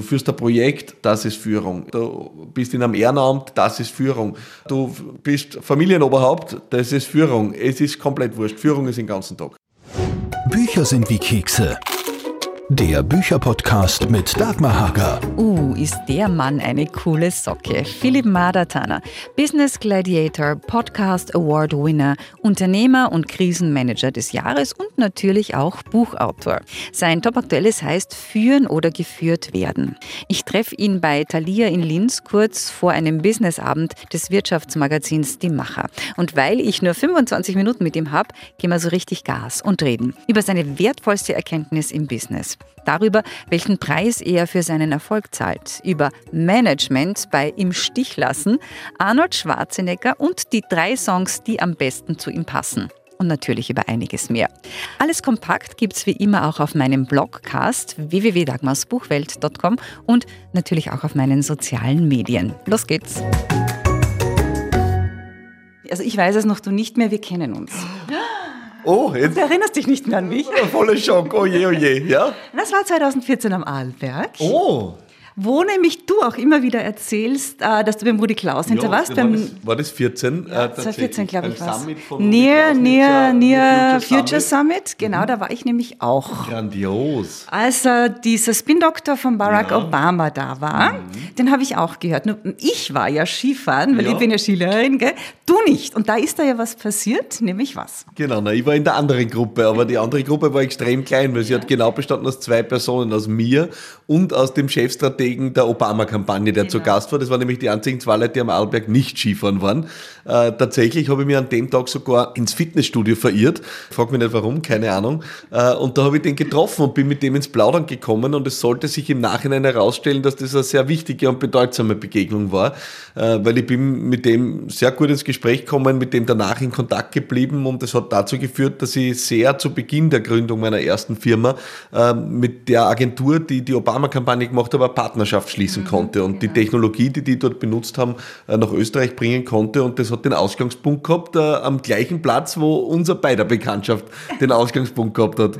Du führst ein Projekt, das ist Führung. Du bist in einem Ehrenamt, das ist Führung. Du bist Familienoberhaupt, das ist Führung. Es ist komplett wurscht. Führung ist den ganzen Tag. Bücher sind wie Kekse. Der Bücherpodcast mit Dagmar Hager. Uh, ist der Mann eine coole Socke. Philipp Madatana, Business Gladiator, Podcast Award Winner, Unternehmer und Krisenmanager des Jahres und natürlich auch Buchautor. Sein Topaktuelles heißt Führen oder geführt werden. Ich treffe ihn bei Thalia in Linz kurz vor einem Businessabend des Wirtschaftsmagazins Die Macher. Und weil ich nur 25 Minuten mit ihm habe, gehen wir so richtig Gas und reden über seine wertvollste Erkenntnis im Business darüber, welchen Preis er für seinen Erfolg zahlt, über Management bei Im Stich lassen, Arnold Schwarzenegger und die drei Songs, die am besten zu ihm passen. Und natürlich über einiges mehr. Alles kompakt gibt es wie immer auch auf meinem Blogcast www.dagmarsbuchwelt.com und natürlich auch auf meinen sozialen Medien. Los geht's! Also ich weiß es noch, du nicht mehr, wir kennen uns. Oh, jetzt. Du erinnerst dich nicht mehr an mich? Voller Schock, oh je, oh je, ja? Das war 2014 am Arlberg. Oh wo nämlich du auch immer wieder erzählst, äh, dass du beim Rudi Klaus hinter ja, warst. War, das, war das 14? Ja, 2014, glaube ich, war Near, near, near Future, Summit. Summit. Genau, mhm. da war ich nämlich auch. Grandios. Als äh, dieser Spin-Doktor von Barack ja. Obama da war, mhm. den habe ich auch gehört. Nur ich war ja Skifahren, weil ja. ich bin ja Skilehrerin, gell? du nicht. Und da ist da ja was passiert, nämlich was? Genau, na, ich war in der anderen Gruppe, aber die andere Gruppe war extrem klein, weil sie hat genau bestanden aus zwei Personen, aus mir und aus dem Chefstrategen wegen der Obama-Kampagne, der genau. zu Gast war. Das waren nämlich die einzigen zwei Leute, die am Arlberg nicht Skifahren waren. Äh, tatsächlich habe ich mich an dem Tag sogar ins Fitnessstudio verirrt. Frag mich nicht warum, keine Ahnung. Äh, und da habe ich den getroffen und bin mit dem ins Plaudern gekommen und es sollte sich im Nachhinein herausstellen, dass das eine sehr wichtige und bedeutsame Begegnung war, äh, weil ich bin mit dem sehr gut ins Gespräch gekommen, mit dem danach in Kontakt geblieben und das hat dazu geführt, dass ich sehr zu Beginn der Gründung meiner ersten Firma äh, mit der Agentur, die die Obama-Kampagne gemacht hat, Partnerschaft schließen mhm, konnte und die Technologie, die die dort benutzt haben, äh, nach Österreich bringen konnte und das hat den Ausgangspunkt gehabt äh, am gleichen Platz, wo unser beider Bekanntschaft den Ausgangspunkt gehabt hat.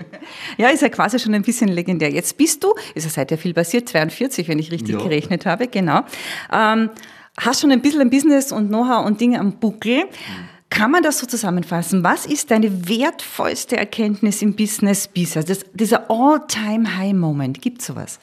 Ja, ist ja quasi schon ein bisschen legendär. Jetzt bist du, ist ja seither viel passiert, 42, wenn ich richtig ja. gerechnet habe, genau. Ähm, hast schon ein bisschen ein Business und Know-how und Dinge am Buckel. Kann man das so zusammenfassen? Was ist deine wertvollste Erkenntnis im Business bisher? Das, dieser All-Time-High-Moment, gibt es sowas?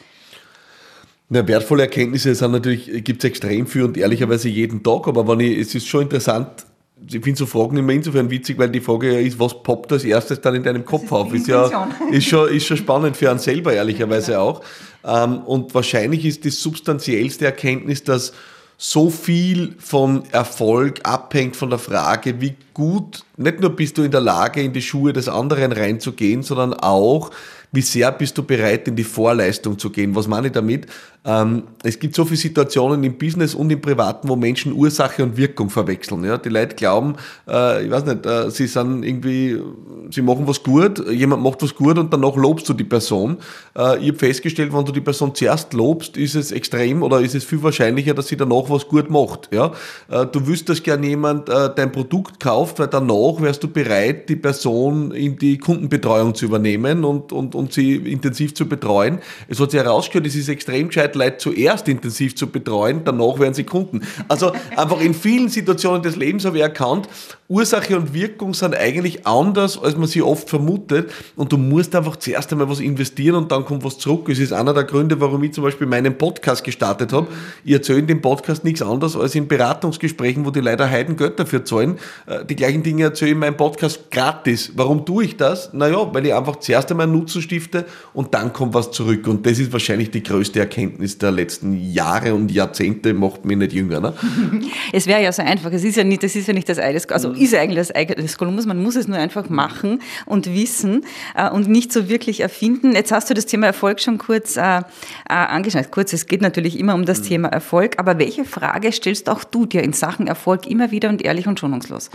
Na, wertvolle Erkenntnisse sind natürlich, gibt es extrem viel und ehrlicherweise jeden Tag, aber wenn ich, es ist schon interessant, ich finde so Fragen immer insofern witzig, weil die Frage ja ist, was poppt als erstes dann in deinem Kopf ist auf? Ist ja ist schon, ist schon spannend für einen selber, ehrlicherweise ja. auch. Ähm, und wahrscheinlich ist die substanziellste Erkenntnis, dass so viel von Erfolg abhängt von der Frage, wie gut, nicht nur bist du in der Lage, in die Schuhe des anderen reinzugehen, sondern auch, wie sehr bist du bereit, in die Vorleistung zu gehen. Was meine ich damit? Ähm, es gibt so viele Situationen im Business und im Privaten, wo Menschen Ursache und Wirkung verwechseln. Ja? Die Leute glauben, äh, ich weiß nicht, äh, sie sind irgendwie, sie machen was gut, jemand macht was gut und danach lobst du die Person. Äh, ich habe festgestellt, wenn du die Person zuerst lobst, ist es extrem oder ist es viel wahrscheinlicher, dass sie danach was gut macht. Ja? Äh, du wüsst, dass gern jemand äh, dein Produkt kauft, weil danach wärst du bereit, die Person in die Kundenbetreuung zu übernehmen und, und, und sie intensiv zu betreuen. Es hat sich herausgehört, es ist extrem gescheit, Leute zuerst intensiv zu betreuen, danach werden sie Kunden. Also einfach in vielen Situationen des Lebens habe ich erkannt, Ursache und Wirkung sind eigentlich anders, als man sie oft vermutet. Und du musst einfach zuerst einmal was investieren und dann kommt was zurück. Es ist einer der Gründe, warum ich zum Beispiel meinen Podcast gestartet habe. Ich erzähle in dem Podcast nichts anderes als in Beratungsgesprächen, wo die leider Heiden Geld dafür zahlen. Äh, die gleichen Dinge erzähle ich in meinem Podcast gratis. Warum tue ich das? Naja, weil ich einfach zuerst einmal Nutzen stifte und dann kommt was zurück. Und das ist wahrscheinlich die größte Erkenntnis der letzten Jahre und Jahrzehnte, macht mich nicht jünger. Ne? Es wäre ja so einfach. Es ist ja nicht, das ist ja nicht das alles. Also ist eigentlich das eigene des Kolumbus. Man muss es nur einfach machen und wissen äh, und nicht so wirklich erfinden. Jetzt hast du das Thema Erfolg schon kurz äh, äh, angeschnitten. Kurz, es geht natürlich immer um das mhm. Thema Erfolg, aber welche Frage stellst auch du dir in Sachen Erfolg immer wieder und ehrlich und schonungslos?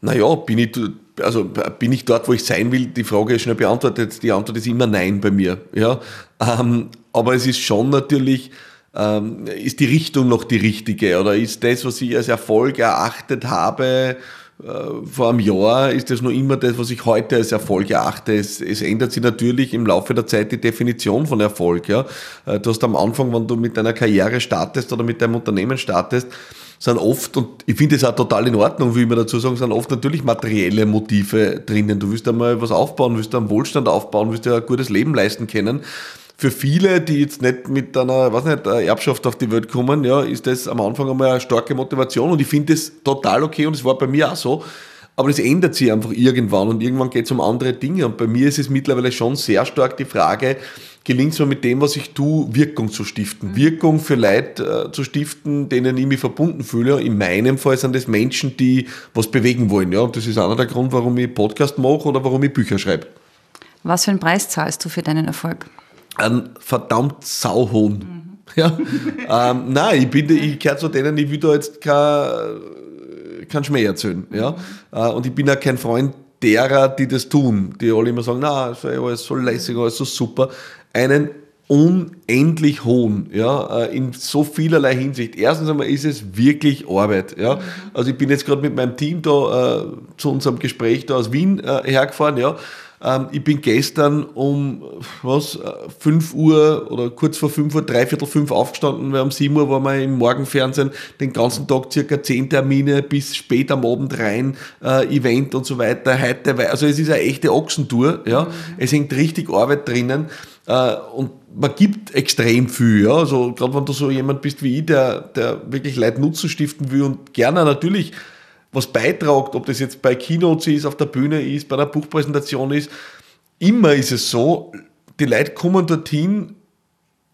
Naja, bin ich, also bin ich dort, wo ich sein will? Die Frage ist schnell beantwortet. Die Antwort ist immer Nein bei mir. Ja? Ähm, aber es ist schon natürlich, ähm, ist die Richtung noch die richtige oder ist das, was ich als Erfolg erachtet habe, äh, vor einem Jahr ist das noch immer das, was ich heute als Erfolg erachte. Es, es ändert sich natürlich im Laufe der Zeit die Definition von Erfolg. Ja. Äh, du hast am Anfang, wenn du mit deiner Karriere startest oder mit deinem Unternehmen startest, sind oft, und ich finde es auch total in Ordnung, wie wir dazu sagen, sind oft natürlich materielle Motive drinnen. Du willst einmal was aufbauen, willst einen Wohlstand aufbauen, willst dir ein gutes Leben leisten können für viele, die jetzt nicht mit einer, was nicht, einer Erbschaft auf die Welt kommen, ja, ist das am Anfang einmal eine starke Motivation und ich finde das total okay und es war bei mir auch so. Aber das ändert sich einfach irgendwann und irgendwann geht es um andere Dinge. Und bei mir ist es mittlerweile schon sehr stark die Frage, gelingt es mir mit dem, was ich tue, Wirkung zu stiften. Mhm. Wirkung für Leute äh, zu stiften, denen ich mich verbunden fühle. In meinem Fall sind das Menschen, die was bewegen wollen. Ja? Und das ist einer der Grund, warum ich Podcast mache oder warum ich Bücher schreibe. Was für einen Preis zahlst du für deinen Erfolg? einen verdammt sauhohn. Mhm. Ja? ähm, nein, ich, bin, ich gehöre zu denen, ich will da jetzt kein, kein Schmäh erzählen. Ja? Mhm. Und ich bin auch kein Freund derer, die das tun, die alle immer sagen, na, ist alles so lässig, alles so super. Einen unendlich hohen, ja, äh, in so vielerlei Hinsicht. Erstens einmal ist es wirklich Arbeit, ja. Mhm. Also ich bin jetzt gerade mit meinem Team da äh, zu unserem Gespräch da aus Wien äh, hergefahren, ja. Ähm, ich bin gestern um was, 5 Uhr oder kurz vor 5 Uhr, dreiviertel fünf aufgestanden, weil um 7 Uhr waren wir im Morgenfernsehen, den ganzen Tag circa 10 Termine bis spät am Abend rein, äh, Event und so weiter. Heute, also es ist eine echte Ochsentour, ja. Mhm. Es hängt richtig Arbeit drinnen äh, und man gibt extrem viel, ja. Also gerade wenn du so jemand bist wie ich, der, der wirklich Leid Nutzen stiften will und gerne natürlich was beitragt, ob das jetzt bei Keynotes ist, auf der Bühne ist, bei einer Buchpräsentation ist. Immer ist es so, die Leute kommen dorthin,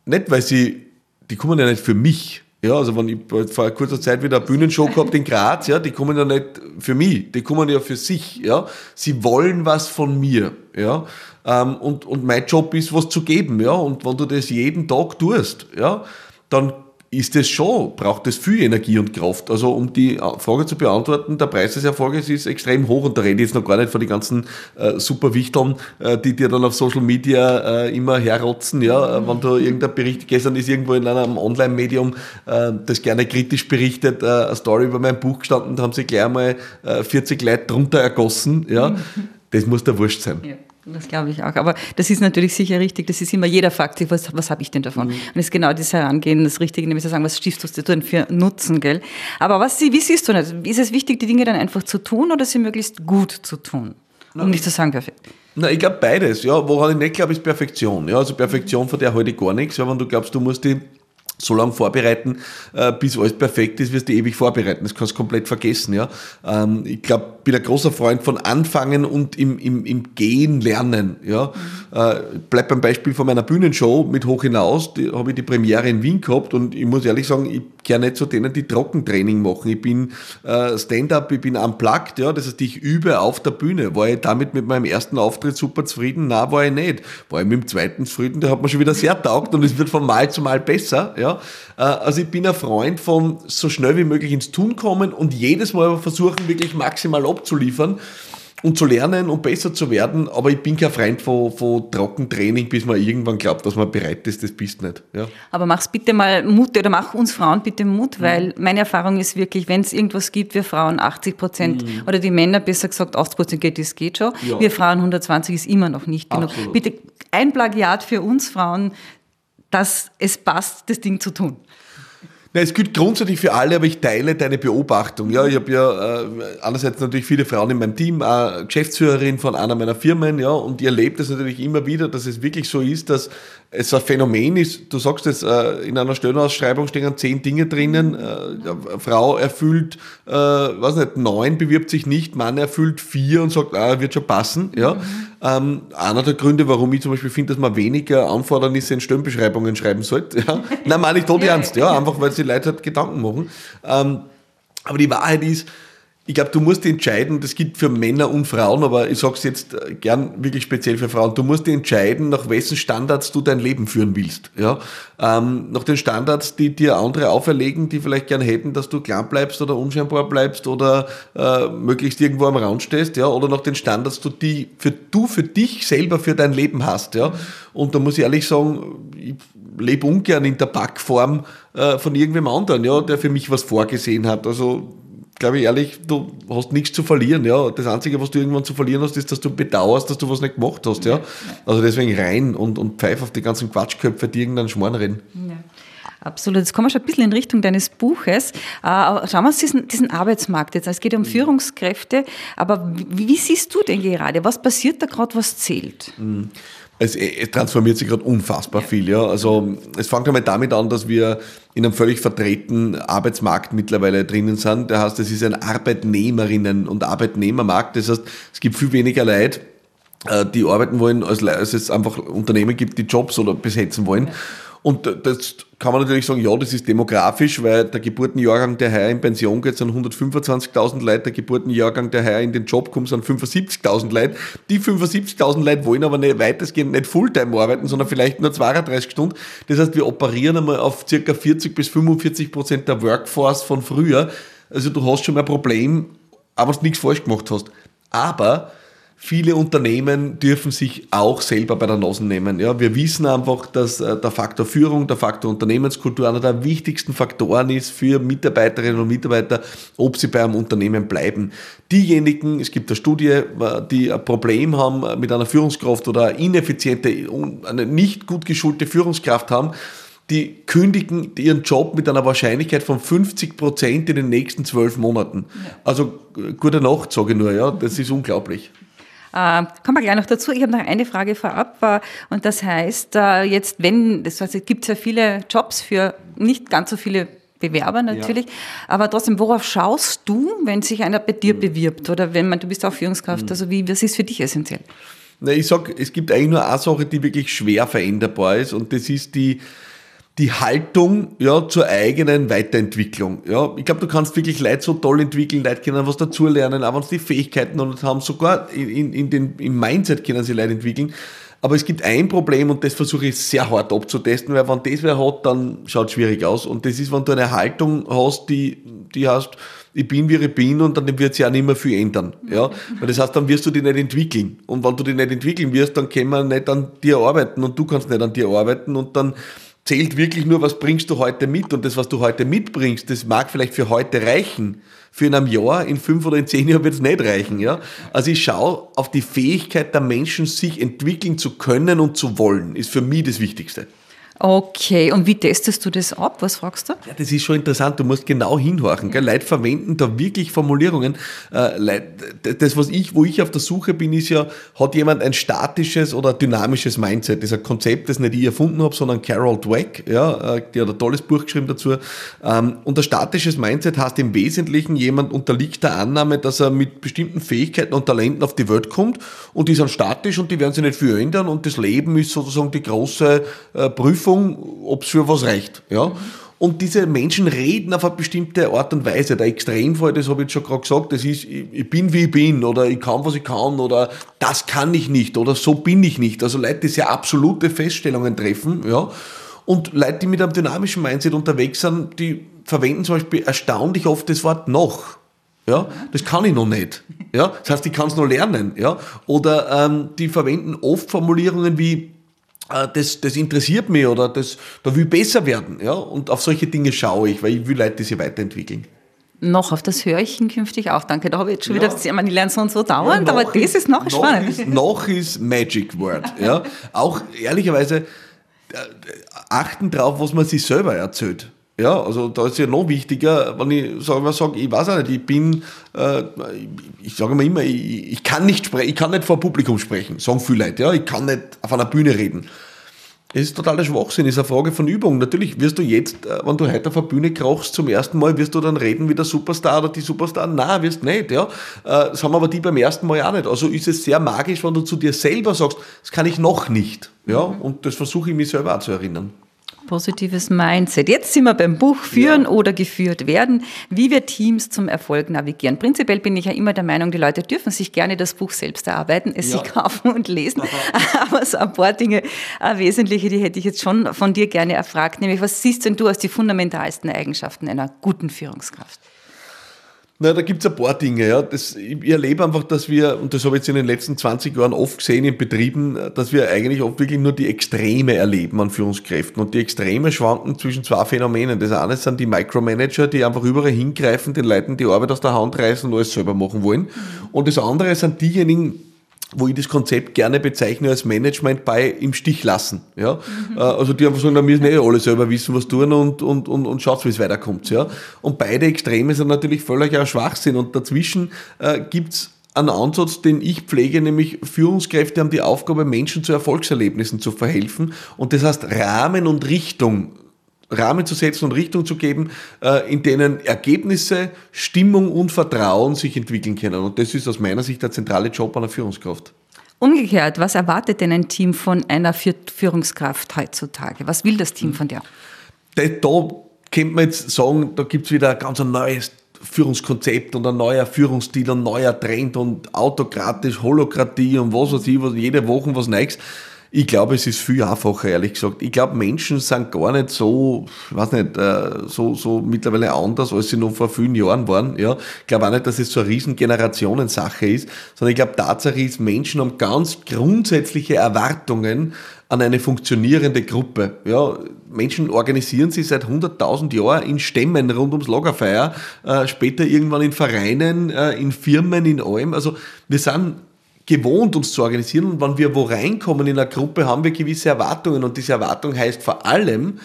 nicht weil sie, die kommen ja nicht für mich. Ja, also wenn ich vor kurzer Zeit wieder eine Bühnenshow gehabt in Graz, ja, die kommen ja nicht für mich, die kommen ja für sich, ja. Sie wollen was von mir, ja. Ähm, und, und mein Job ist, was zu geben, ja. Und wenn du das jeden Tag tust, ja, dann ist es schon, braucht es viel Energie und Kraft. Also um die Frage zu beantworten, der Preis des Erfolges ist extrem hoch und da rede ich jetzt noch gar nicht von den ganzen äh, Superwichtern, äh, die dir dann auf Social Media äh, immer herrotzen, ja, mhm. wenn du irgendein Bericht, gestern ist irgendwo in einem Online-Medium, äh, das gerne kritisch berichtet, äh, eine Story über mein Buch gestanden, da haben sie gleich mal 40 äh, Leute drunter ergossen, ja, mhm. das muss der Wurscht sein. Ja. Das glaube ich auch. Aber das ist natürlich sicher richtig. Das ist immer jeder fragt sich, was, was habe ich denn davon? Mhm. Und es ist genau das Herangehen, das Richtige, nämlich zu sagen, was stiftest du denn für Nutzen, gell? Aber was, wie siehst du das? Ist es wichtig, die Dinge dann einfach zu tun oder sie möglichst gut zu tun? Um nicht zu sagen perfekt. Na, ich glaube beides. Ja, woran ich nicht glaube, ist Perfektion. Ja, also Perfektion, von der heute gar nichts. Ja, wenn du glaubst, du musst die so lange vorbereiten, äh, bis alles perfekt ist, wirst du ewig vorbereiten. Das kannst du komplett vergessen. Ja? Ähm, ich glaube, bin ein großer Freund von Anfangen und im, im, im Gehen lernen. Ja? Mhm. Äh, bleib beim Beispiel von meiner Bühnenshow mit Hoch hinaus, da habe ich die Premiere in Wien gehabt und ich muss ehrlich sagen, ich gehöre nicht zu denen, die Trockentraining machen. Ich bin äh, Stand-up, ich bin unplugged, ja? das heißt, ich übe auf der Bühne. War ich damit mit meinem ersten Auftritt super zufrieden? Na, war ich nicht. War ich mit dem zweiten zufrieden, der hat mir schon wieder sehr taugt und es wird von Mal zu Mal besser. Ja? Äh, also ich bin ein Freund von so schnell wie möglich ins Tun kommen und jedes Mal versuchen, wirklich maximal abzuliefern und zu lernen und besser zu werden. Aber ich bin kein Freund von, von Trockentraining, bis man irgendwann glaubt, dass man bereit ist. Das bist nicht. Ja. Aber mach's bitte mal Mut oder mach uns Frauen bitte Mut, weil mhm. meine Erfahrung ist wirklich, wenn es irgendwas gibt, wir Frauen 80 Prozent mhm. oder die Männer besser gesagt 80 Prozent geht, das geht schon. Ja. Wir Frauen 120 ist immer noch nicht genug. Absolut. Bitte ein Plagiat für uns Frauen, dass es passt, das Ding zu tun. Na, es gilt grundsätzlich für alle, aber ich teile deine Beobachtung. Ja, ich habe ja äh, einerseits natürlich viele Frauen in meinem Team, äh, Geschäftsführerin von einer meiner Firmen, ja, und ihr erlebt es natürlich immer wieder, dass es wirklich so ist, dass es ein Phänomen ist. Du sagst jetzt, äh, in einer Stellenausschreibung stehen zehn Dinge drinnen. Äh, Frau erfüllt, äh, weiß nicht, neun, bewirbt sich nicht, Mann erfüllt vier und sagt, ah, wird schon passen. Ja. Mhm. Ähm, einer der Gründe, warum ich zum Beispiel finde, dass man weniger Anfordernisse in Stellenbeschreibungen schreiben sollte. Ja. Nein, meine ich tot ernst, ja, einfach weil sie Leute halt Gedanken machen. Ähm, aber die Wahrheit ist, ich glaube, du musst entscheiden, das gilt für Männer und Frauen, aber ich sage es jetzt äh, gern wirklich speziell für Frauen, du musst entscheiden, nach wessen Standards du dein Leben führen willst. Ja? Ähm, nach den Standards, die dir andere auferlegen, die vielleicht gern hätten, dass du klein bleibst oder unscheinbar bleibst oder äh, möglichst irgendwo am Rand stehst, ja? oder nach den Standards, die für, du für dich selber für dein Leben hast. Ja? Und da muss ich ehrlich sagen, ich lebe ungern in der Backform äh, von irgendwem anderen, ja, der für mich was vorgesehen hat. Also glaube ich ehrlich, du hast nichts zu verlieren. Ja. Das Einzige, was du irgendwann zu verlieren hast, ist, dass du bedauerst, dass du was nicht gemacht hast. Ja. Also deswegen rein und, und pfeif auf die ganzen Quatschköpfe, die irgendeinen Schmarrn reden. Ja. Absolut. Jetzt kommen wir schon ein bisschen in Richtung deines Buches. Schauen wir uns diesen, diesen Arbeitsmarkt jetzt an. Es geht um mhm. Führungskräfte. Aber wie, wie, siehst du denn gerade? Was passiert da gerade, was zählt? Mhm. Es, es, transformiert sich gerade unfassbar ja. viel. Ja. Also es fängt einmal damit an, dass wir in einem völlig verdrehten Arbeitsmarkt mittlerweile drinnen sind. Das heißt, es ist ein Arbeitnehmerinnen- und Arbeitnehmermarkt. Das heißt, es gibt viel weniger Leute, äh, die arbeiten wollen, als es einfach Unternehmen gibt, die Jobs oder besetzen wollen. Ja. Und das kann man natürlich sagen, ja, das ist demografisch, weil der Geburtenjahrgang, der heuer in Pension geht, sind 125.000 Leute, der Geburtenjahrgang, der heuer in den Job kommt, sind 75.000 Leute. Die 75.000 Leute wollen aber nicht weitestgehend nicht Fulltime arbeiten, sondern vielleicht nur 32 Stunden. Das heißt, wir operieren einmal auf circa 40 bis 45 Prozent der Workforce von früher. Also du hast schon mal ein Problem, aber du nichts falsch gemacht hast. Aber Viele Unternehmen dürfen sich auch selber bei der Nase nehmen. Ja, wir wissen einfach, dass äh, der Faktor Führung, der Faktor Unternehmenskultur einer der wichtigsten Faktoren ist für Mitarbeiterinnen und Mitarbeiter, ob sie bei einem Unternehmen bleiben. Diejenigen, es gibt eine Studie, äh, die ein Problem haben mit einer Führungskraft oder eine ineffiziente, eine nicht gut geschulte Führungskraft haben, die kündigen ihren Job mit einer Wahrscheinlichkeit von 50 Prozent in den nächsten zwölf Monaten. Also äh, gute Nacht, sage ich nur, ja, das ist unglaublich. Äh, kommen wir gleich noch dazu. Ich habe noch eine Frage vorab. Äh, und das heißt, äh, jetzt, wenn, das heißt, es gibt ja viele Jobs für nicht ganz so viele Bewerber natürlich. Ja. Aber trotzdem, worauf schaust du, wenn sich einer bei dir mhm. bewirbt? Oder wenn man, du bist auch Führungskraft, mhm. also wie, was ist für dich essentiell? Na, ich sag, es gibt eigentlich nur eine Sache, die wirklich schwer veränderbar ist und das ist die, die Haltung ja, zur eigenen Weiterentwicklung. Ja, ich glaube, du kannst wirklich Leute so toll entwickeln, Leute können was dazulernen, auch wenn sie die Fähigkeiten noch haben, sogar in, in den, im Mindset können sie Leute entwickeln. Aber es gibt ein Problem und das versuche ich sehr hart abzutesten, weil wenn das wer hat, dann schaut es schwierig aus. Und das ist, wenn du eine Haltung hast, die, die heißt, ich bin wie ich bin und dann wird sich auch nicht mehr viel ändern. Ja? Weil das heißt, dann wirst du dich nicht entwickeln. Und wenn du dich nicht entwickeln wirst, dann können wir nicht an dir arbeiten und du kannst nicht an dir arbeiten und dann zählt wirklich nur, was bringst du heute mit. Und das, was du heute mitbringst, das mag vielleicht für heute reichen. Für in einem Jahr, in fünf oder in zehn Jahren wird es nicht reichen. Ja? Also ich schaue auf die Fähigkeit der Menschen, sich entwickeln zu können und zu wollen, ist für mich das Wichtigste. Okay, und wie testest du das ab? Was fragst du? Ja, das ist schon interessant. Du musst genau hinhorchen. Gell? Leute verwenden da wirklich Formulierungen. Äh, das, was ich, wo ich auf der Suche bin, ist ja, hat jemand ein statisches oder dynamisches Mindset? Das ist ein Konzept, das nicht ich erfunden habe, sondern Carol Dweck, ja, äh, die hat ein tolles Buch geschrieben dazu. Ähm, und ein statisches Mindset heißt im Wesentlichen, jemand unterliegt der Annahme, dass er mit bestimmten Fähigkeiten und Talenten auf die Welt kommt und die sind statisch und die werden sich nicht viel ändern und das Leben ist sozusagen die große äh, Prüfung Prüfung, ob es für was reicht. Ja? Und diese Menschen reden auf eine bestimmte Art und Weise. Der Extremfall, das habe ich schon gerade gesagt, das ist, ich bin wie ich bin oder ich kann, was ich kann oder das kann ich nicht oder so bin ich nicht. Also Leute, die sehr absolute Feststellungen treffen, ja. Und Leute, die mit einem dynamischen Mindset unterwegs sind, die verwenden zum Beispiel erstaunlich oft das Wort noch. Ja, das kann ich noch nicht. Ja, das heißt, ich kann es noch lernen. Ja, oder ähm, die verwenden oft Formulierungen wie das, das interessiert mich oder das, da will ich besser werden. Ja? Und auf solche Dinge schaue ich, weil ich will Leute, die sich weiterentwickeln. Noch auf das höre ich künftig auch. Danke, da habe ich jetzt schon ja. wieder, ich meine, die lernen so und so dauernd, ja, aber das ist, ist noch, noch spannend. Ist, noch ist Magic Word. Ja? Auch ehrlicherweise äh, achten drauf, was man sich selber erzählt. Ja, also da ist ja noch wichtiger, wenn ich sage, sag, ich weiß auch nicht, ich bin, äh, ich sage immer, ich, ich, kann nicht sprechen, ich kann nicht vor Publikum sprechen, sagen viele Leute, ja, ich kann nicht auf einer Bühne reden. Es ist totaler Schwachsinn, es ist eine Frage von Übung. Natürlich wirst du jetzt, äh, wenn du heute auf der Bühne krachst zum ersten Mal, wirst du dann reden wie der Superstar oder die Superstar? Nein, wirst nicht, ja. Äh, das haben aber die beim ersten Mal auch nicht. Also ist es sehr magisch, wenn du zu dir selber sagst, das kann ich noch nicht, ja. Mhm. Und das versuche ich mir selber auch zu erinnern. Positives Mindset. Jetzt sind wir beim Buch Führen ja. oder geführt werden, wie wir Teams zum Erfolg navigieren. Prinzipiell bin ich ja immer der Meinung, die Leute dürfen sich gerne das Buch selbst erarbeiten, es ja. sich kaufen und lesen. Aber so ein paar Dinge, äh, wesentliche, die hätte ich jetzt schon von dir gerne erfragt. Nämlich, was siehst denn du als die fundamentalsten Eigenschaften einer guten Führungskraft? Na, da gibt es ein paar Dinge. Ja. Das, ich erlebe einfach, dass wir, und das habe ich jetzt in den letzten 20 Jahren oft gesehen in Betrieben, dass wir eigentlich oft wirklich nur die Extreme erleben an Führungskräften. Und die Extreme schwanken zwischen zwei Phänomenen. Das eine sind die Micromanager, die einfach überall hingreifen, den Leuten die Arbeit aus der Hand reißen und alles selber machen wollen. Und das andere sind diejenigen, wo ich das Konzept gerne bezeichne als Management bei im Stich lassen. Ja? Mhm. Also die einfach sagen, wir müssen eh alle selber wissen, was tun und, und, und, und schaut, wie es weiterkommt. Ja? Und beide Extreme sind natürlich völlig auch Schwachsinn. Und dazwischen äh, gibt's einen Ansatz, den ich pflege, nämlich Führungskräfte haben die Aufgabe, Menschen zu Erfolgserlebnissen zu verhelfen. Und das heißt, Rahmen und Richtung Rahmen zu setzen und Richtung zu geben, äh, in denen Ergebnisse, Stimmung und Vertrauen sich entwickeln können. Und das ist aus meiner Sicht der zentrale Job einer Führungskraft. Umgekehrt, was erwartet denn ein Team von einer Führungskraft heutzutage? Was will das Team von dir? Da, da könnte man jetzt sagen, da gibt es wieder ein ganz neues Führungskonzept und ein neuer Führungsstil und ein neuer Trend und autokratisch, Holokratie und was weiß ich, was, jede Woche was Neues. Ich glaube, es ist viel einfacher, ehrlich gesagt. Ich glaube, Menschen sind gar nicht so, weiß nicht, äh, so, so mittlerweile anders, als sie noch vor vielen Jahren waren. Ja. Ich glaube auch nicht, dass es so eine riesen Generationensache ist, sondern ich glaube, Tatsache ist, Menschen haben ganz grundsätzliche Erwartungen an eine funktionierende Gruppe. Ja, Menschen organisieren sich seit 100.000 Jahren in Stämmen rund ums Lagerfeuer, äh, später irgendwann in Vereinen, äh, in Firmen, in allem. Also wir sind gewohnt, uns zu organisieren. Und wenn wir wo reinkommen in eine Gruppe, haben wir gewisse Erwartungen. Und diese Erwartung heißt vor allem,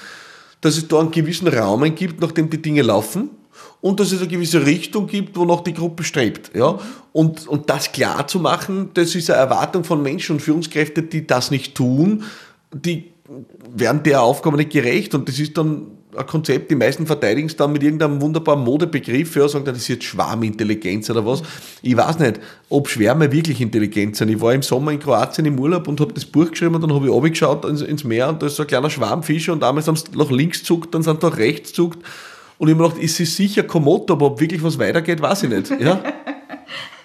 dass es da einen gewissen Rahmen gibt, nach dem die Dinge laufen. Und dass es eine gewisse Richtung gibt, wonach die Gruppe strebt. Ja? Und, und das klar zu machen, das ist eine Erwartung von Menschen und Führungskräften, die das nicht tun, die werden der Aufgabe nicht gerecht. Und das ist dann ein Konzept, die meisten verteidigen es dann mit irgendeinem wunderbaren Modebegriff, ja, sagen, das ist jetzt Schwarmintelligenz oder was. Ich weiß nicht, ob Schwärme wirklich intelligent sind. Ich war im Sommer in Kroatien im Urlaub und habe das Buch geschrieben und dann habe ich runtergeschaut ins, ins Meer und da ist so ein kleiner Schwarmfischer und einmal sind sie nach links zuckt, dann sind sie nach rechts zuckt. Und ich habe mir gedacht, ist es sicher Komodo, aber ob wirklich was weitergeht, weiß ich nicht. Ja?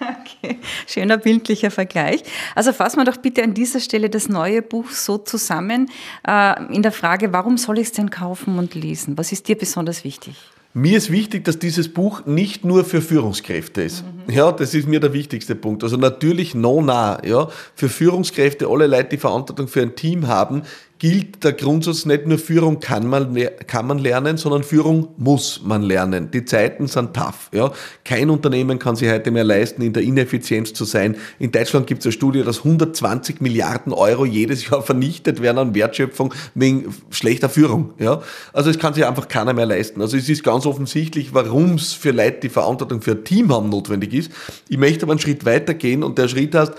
Schöner bildlicher Vergleich. Also fassen wir doch bitte an dieser Stelle das neue Buch so zusammen äh, in der Frage, warum soll ich es denn kaufen und lesen? Was ist dir besonders wichtig? Mir ist wichtig, dass dieses Buch nicht nur für Führungskräfte ist. Mhm. Ja, das ist mir der wichtigste Punkt. Also natürlich no nah, ja, für Führungskräfte, alle Leute, die Verantwortung für ein Team haben, gilt der Grundsatz, nicht nur Führung kann man, kann man lernen, sondern Führung muss man lernen. Die Zeiten sind tough. Ja. Kein Unternehmen kann sich heute mehr leisten, in der Ineffizienz zu sein. In Deutschland gibt es eine Studie, dass 120 Milliarden Euro jedes Jahr vernichtet werden an Wertschöpfung wegen schlechter Führung. Ja. Also es kann sich einfach keiner mehr leisten. Also es ist ganz offensichtlich, warum es für Leute, die Verantwortung für ein Team haben, notwendig ist. Ich möchte aber einen Schritt weiter gehen und der Schritt heißt,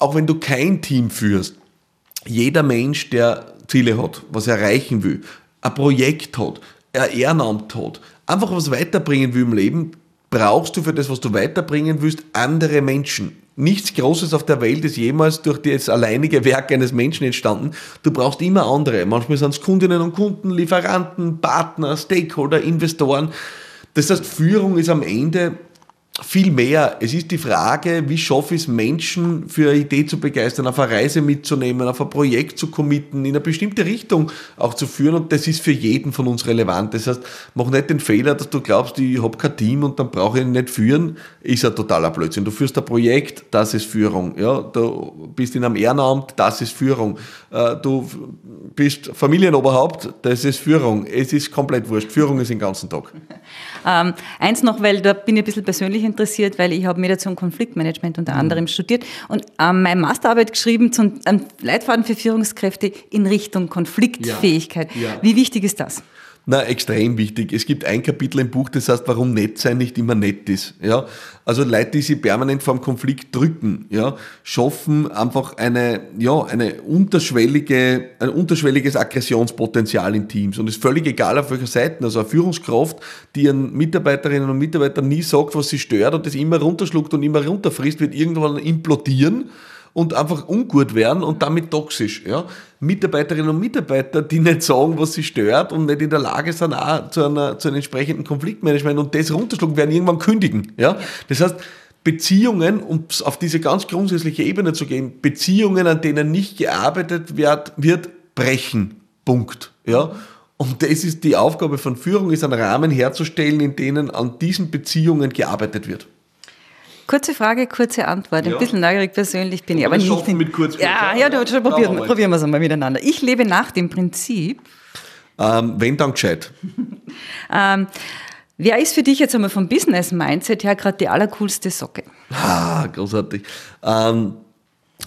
auch wenn du kein Team führst, jeder Mensch, der Ziele hat, was er erreichen will, ein Projekt hat, ein Ehrenamt hat, einfach was weiterbringen will im Leben, brauchst du für das, was du weiterbringen willst, andere Menschen. Nichts Großes auf der Welt ist jemals durch das alleinige Werk eines Menschen entstanden. Du brauchst immer andere. Manchmal sind es Kundinnen und Kunden, Lieferanten, Partner, Stakeholder, Investoren. Das heißt, Führung ist am Ende viel mehr. Es ist die Frage, wie schaffe ich es, Menschen für eine Idee zu begeistern, auf eine Reise mitzunehmen, auf ein Projekt zu committen, in eine bestimmte Richtung auch zu führen und das ist für jeden von uns relevant. Das heißt, mach nicht den Fehler, dass du glaubst, ich habe kein Team und dann brauche ich ihn nicht führen, ist ein totaler Blödsinn. Du führst ein Projekt, das ist Führung. Ja, du bist in einem Ehrenamt, das ist Führung. Äh, du bist Familienoberhaupt, das ist Führung. Es ist komplett wurscht. Führung ist den ganzen Tag. Ähm, eins noch, weil da bin ich ein bisschen persönlich interessiert, weil ich habe Mediation und Konfliktmanagement unter mhm. anderem studiert und ähm, meine Masterarbeit geschrieben zum ähm, Leitfaden für Führungskräfte in Richtung Konfliktfähigkeit. Ja. Ja. Wie wichtig ist das? Na, extrem wichtig. Es gibt ein Kapitel im Buch, das heißt, warum nett sein nicht immer nett ist. Ja? Also Leute, die sich permanent vor dem Konflikt drücken, ja, schaffen einfach eine, ja, eine unterschwellige, ein unterschwelliges Aggressionspotenzial in Teams. Und es ist völlig egal auf welcher Seite. Also eine Führungskraft, die ihren Mitarbeiterinnen und Mitarbeitern nie sagt, was sie stört und das immer runterschluckt und immer runterfrisst, wird irgendwann implodieren und einfach ungut werden und damit toxisch. Ja? Mitarbeiterinnen und Mitarbeiter, die nicht sagen, was sie stört und nicht in der Lage sind, auch zu, einer, zu einem entsprechenden Konfliktmanagement und das runterschlucken, werden irgendwann kündigen. Ja? Das heißt, Beziehungen, um auf diese ganz grundsätzliche Ebene zu gehen, Beziehungen, an denen nicht gearbeitet wird, wird brechen. Punkt. Ja? Und das ist die Aufgabe von Führung, ist einen Rahmen herzustellen, in denen an diesen Beziehungen gearbeitet wird. Kurze Frage, kurze Antwort. Ein Ja. bisschen neugierig persönlich bin ich, Aber aber wir nicht. mit kurz, ja, ja? ja, du, schon probieren, probieren wir es einmal miteinander. Ich lebe nach dem Prinzip. Ähm, wenn dann gescheit. Ähm, wer ist für dich jetzt einmal vom Business-Mindset her gerade die allercoolste Socke? Ah, großartig. Ähm,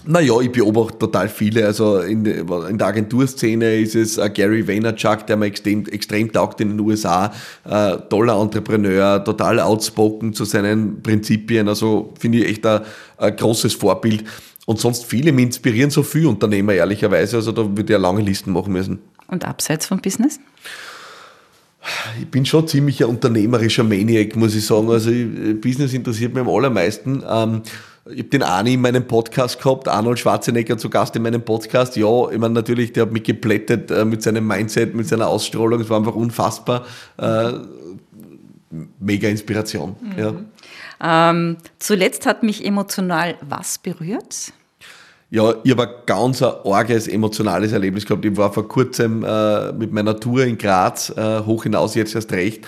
naja, ich beobachte total viele. Also in, der- in der Agenturszene ist es äh, Gary Vaynerchuk, der mir extrem, extrem taugt in den USA. Äh, toller Entrepreneur, total outspoken zu seinen Prinzipien. Also finde ich echt ein, ein großes Vorbild. Und sonst viele mich inspirieren so viele Unternehmer, ehrlicherweise. Also da würde ich ja lange Listen machen müssen. Und abseits vom Business? Ich bin schon ziemlich ein unternehmerischer Maniac, muss ich sagen. Also Business interessiert mich am allermeisten. Ähm, ich habe den Ani in meinem Podcast gehabt, Arnold Schwarzenegger zu Gast in meinem Podcast. Ja, ich meine natürlich, der hat mich geplättet äh, mit seinem Mindset, mit seiner Ausstrahlung. Es war einfach unfassbar. Äh, mega Inspiration. Ja. Ähm, zuletzt hat mich emotional was berührt? Ja, ich habe ein ganz ein arges emotionales Erlebnis gehabt. Ich war vor kurzem äh, mit meiner Tour in Graz, äh, hoch hinaus jetzt erst recht.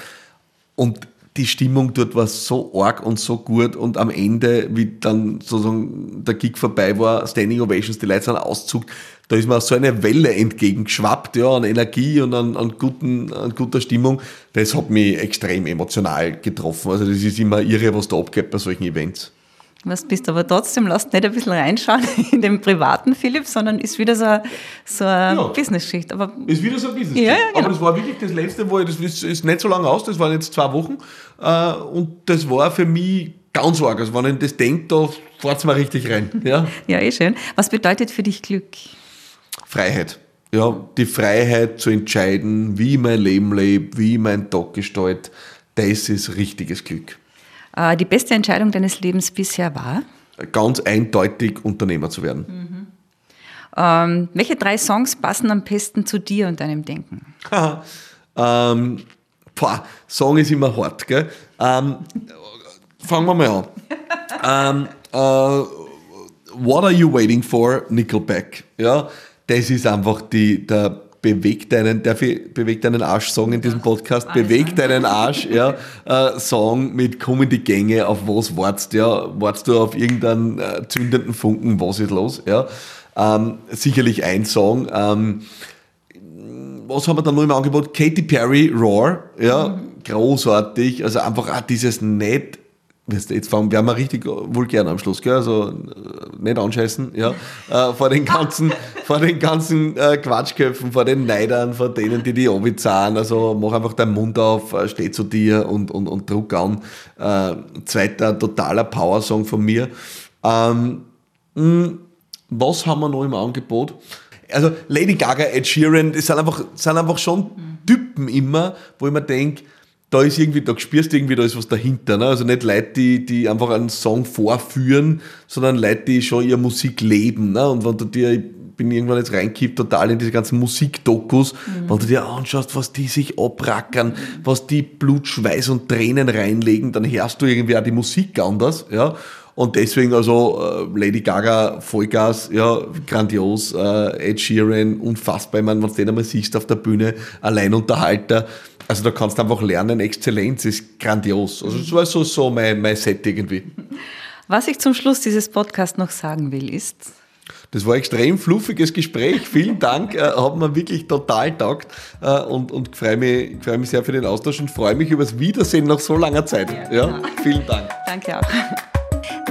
Und die Stimmung dort war so arg und so gut. Und am Ende, wie dann sozusagen der Gig vorbei war, Standing Ovations, die Leute sind auszuckt, da ist mir so eine Welle entgegengeschwappt, ja, an Energie und an, an, guten, an guter Stimmung. Das hat mich extrem emotional getroffen. Also das ist immer irre, was da abgeht bei solchen Events. Was bist aber trotzdem, lasst nicht ein bisschen reinschauen in den privaten Philipp, sondern ist wieder so, eine- so eine Ja. Business-Schicht. Aber Ist wieder so ein business Ja, ja, genau. Aber das war wirklich das letzte, wo ich, das ist, ist nicht so lange aus, das waren jetzt zwei Wochen. Äh, und das war für mich ganz arg. Also wenn ich das denke, da fährt es mal richtig rein. Ja? ja, eh schön. Was bedeutet für dich Glück? Freiheit. Ja, die Freiheit zu entscheiden, wie ich mein Leben lebe, wie ich meinen Tag gestalte, das ist richtiges Glück. Äh, die beste Entscheidung deines Lebens bisher war? Ganz eindeutig Unternehmer zu werden. Ähm, welche drei Songs passen am besten zu dir und deinem Denken? ähm, boah, Song ist immer hart, gell? Ähm, fangen wir mal an. ähm, äh, What Are You Waiting For? Nickelback. Ja, das ist einfach die, der bewegt deinen, darf ich bewegt deinen Arsch Song in diesem Podcast, bewegt deinen Arsch, ja, äh, Song mit komm in die Gänge, auf was wartest, ja, wartest du auf irgendeinen äh, zündenden Funken, was ist los, ja, ähm, sicherlich ein Song, ähm, was haben wir da noch im Angebot? Katy Perry, Roar, ja, großartig. Also einfach auch dieses du, jetzt fangen, wir richtig vulgär am Schluss, gell? Also äh, nicht anscheißen, ja, äh, vor den ganzen, vor den ganzen äh, Quatschköpfen, vor den Neidern, vor denen, die die zahlen. Also mach einfach deinen Mund auf, äh, steh zu dir und, und, und druck an. Äh, zweiter totaler Power-Song von mir. Ähm, was haben wir noch im Angebot? Also Lady Gaga, Ed Sheeran, das sind einfach, das sind einfach schon Typen immer, wo ich mir denke, da ist irgendwie, da spürst du irgendwie, da ist was dahinter. Ne? Also nicht Leute, die, die einfach einen Song vorführen, sondern Leute, die schon ihre Musik leben. Ne? Und wenn du dir, ich bin irgendwann jetzt reingekippt, total in diese ganzen Musikdokus, wenn du dir anschaust, was die sich abrackern, was die Blut, Schweiß und Tränen reinlegen, dann hörst du irgendwie auch die Musik anders. Ja? Und deswegen also äh, Lady Gaga, Vollgas, ja, grandios, äh, Ed Sheeran, unfassbar. Ich meine, wenn du den einmal siehst auf der Bühne, Alleinunterhalter, also da kannst du einfach lernen, Exzellenz ist grandios. Also das war so, so mein, mein Set irgendwie. Was ich zum Schluss dieses Podcasts noch sagen will, ist, Das war ein extrem fluffiges Gespräch. Vielen Dank, äh, hat mir wirklich total taugt äh, und, und freue mich, freue mich sehr für den Austausch und freue mich über das Wiedersehen nach so langer Zeit. Ja, vielen Dank. danke auch.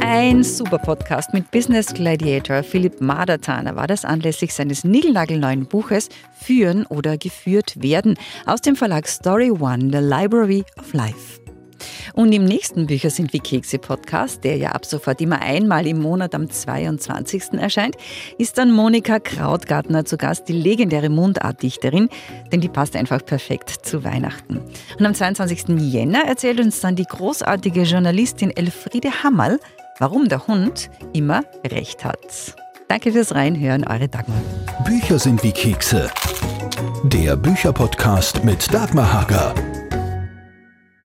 Ein super Podcast mit Business Gladiator Philipp Madertaner war das anlässlich seines niegelnagelneuen Buches Führen oder Geführt werden aus dem Verlag Story One, The Library of Life. Und im nächsten Bücher sind wie Kekse Podcast, der ja ab sofort immer einmal im Monat am 22. erscheint, ist dann Monika Krautgartner zu Gast, die legendäre Mundartdichterin, denn die passt einfach perfekt zu Weihnachten. Und am 22. Jänner erzählt uns dann die großartige Journalistin Elfriede Hammerl, warum der Hund immer recht hat. Danke fürs Reinhören, eure Dagmar. Bücher sind wie Kekse. Der Bücherpodcast mit Dagmar Hager.